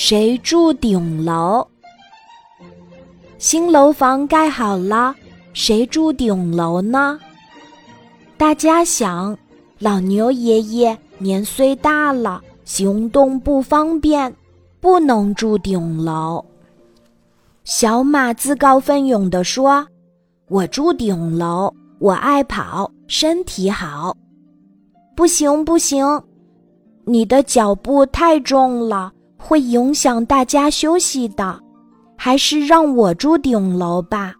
谁住顶楼？新楼房盖好了，谁住顶楼呢？大家想，老牛爷爷年岁大了，行动不方便，不能住顶楼。小马自告奋勇地说：“我住顶楼，我爱跑，身体好。”不行不行，你的脚步太重了，会影响大家休息的。还是让我住顶楼吧，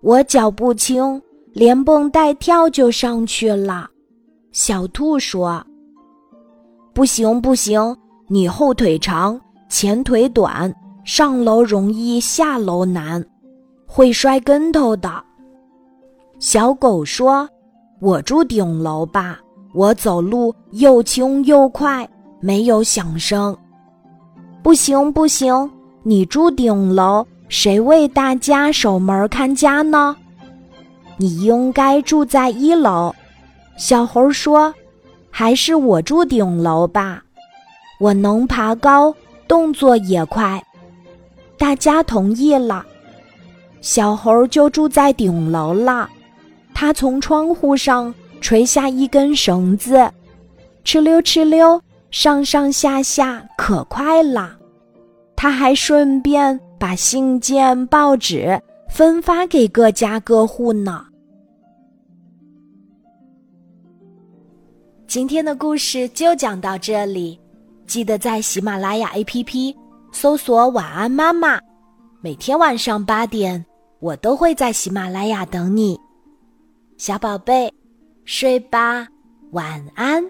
我脚不轻，连蹦带跳就上去了。小兔说：“不行不行，你后腿长，前腿短，上楼容易下楼难，会摔跟头的。”小狗说：“我住顶楼吧。”我走路又轻又快，没有响声。不行不行，你住顶楼，谁为大家守门看家呢？你应该住在一楼。小猴说：“还是我住顶楼吧，我能爬高，动作也快。”大家同意了，小猴就住在顶楼了。他从窗户上。垂下一根绳子，哧溜哧溜，上上下下可快了。他还顺便把信件、报纸分发给各家各户呢。今天的故事就讲到这里，记得在喜马拉雅 APP 搜索“晚安妈妈”，每天晚上八点，我都会在喜马拉雅等你，小宝贝。睡吧，晚安。